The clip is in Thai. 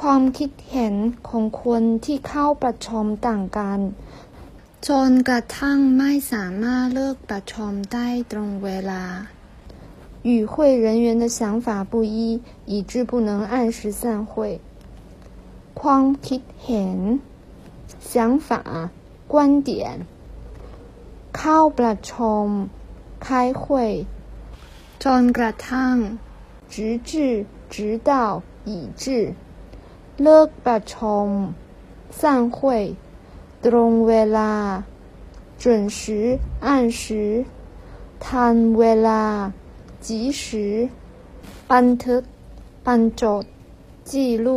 ความคิดเห็นของคนที่เข้าประชุมต่างกัน จนกระทั่งไม่สามารถเลิกประชุมได้ตรงเวลา与会人员的想法不一，以致不能按时散会。ความคิดเห็น想法观点เข้าประชุม开会จนกระทั่ง直至直到以致 เลิกประชุม散会ตรงเวลา准时按时ทันเวลา及时บันทึกบันจด记录